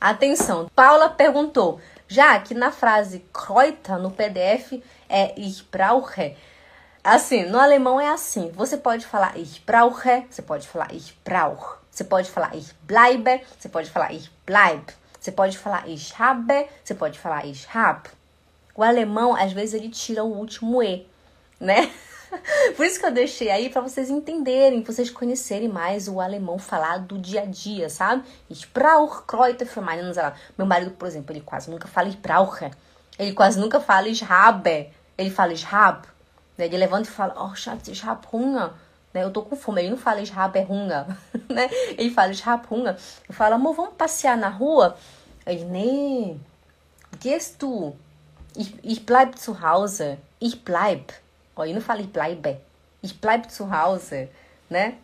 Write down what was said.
Atenção, Paula perguntou, já que na frase Kreuter no PDF é Ich brauche. Assim, no alemão é assim. Você pode falar Ich brauche, você pode falar Ich brauch, você pode falar Ich bleibe, você pode falar Ich bleib, você pode falar Ich habe, você pode falar Ich hab. O alemão, às vezes, ele tira o último E, né? Por isso que eu deixei aí para vocês entenderem, vocês conhecerem mais o alemão falado do dia a dia, sabe? Ich brauche Kräuter für meinen. Meu marido, por exemplo, ele quase nunca fala ich brauche. Ele quase nunca fala ich habe. Ele fala ich hab. Ele levanta e fala, oh, Schatz, ich hab Hunger. Né? Eu tô com fome. Ele não fala ich habe Hunger. né? Ele fala ich hab Hunger. Eu falo, amor, vamos passear na rua? Ele, nee, gehst du? Ich, ich bleib zu Hause. Ich bleib. Ó, eu não falei bleibe. Ich bleib zu Hause, né?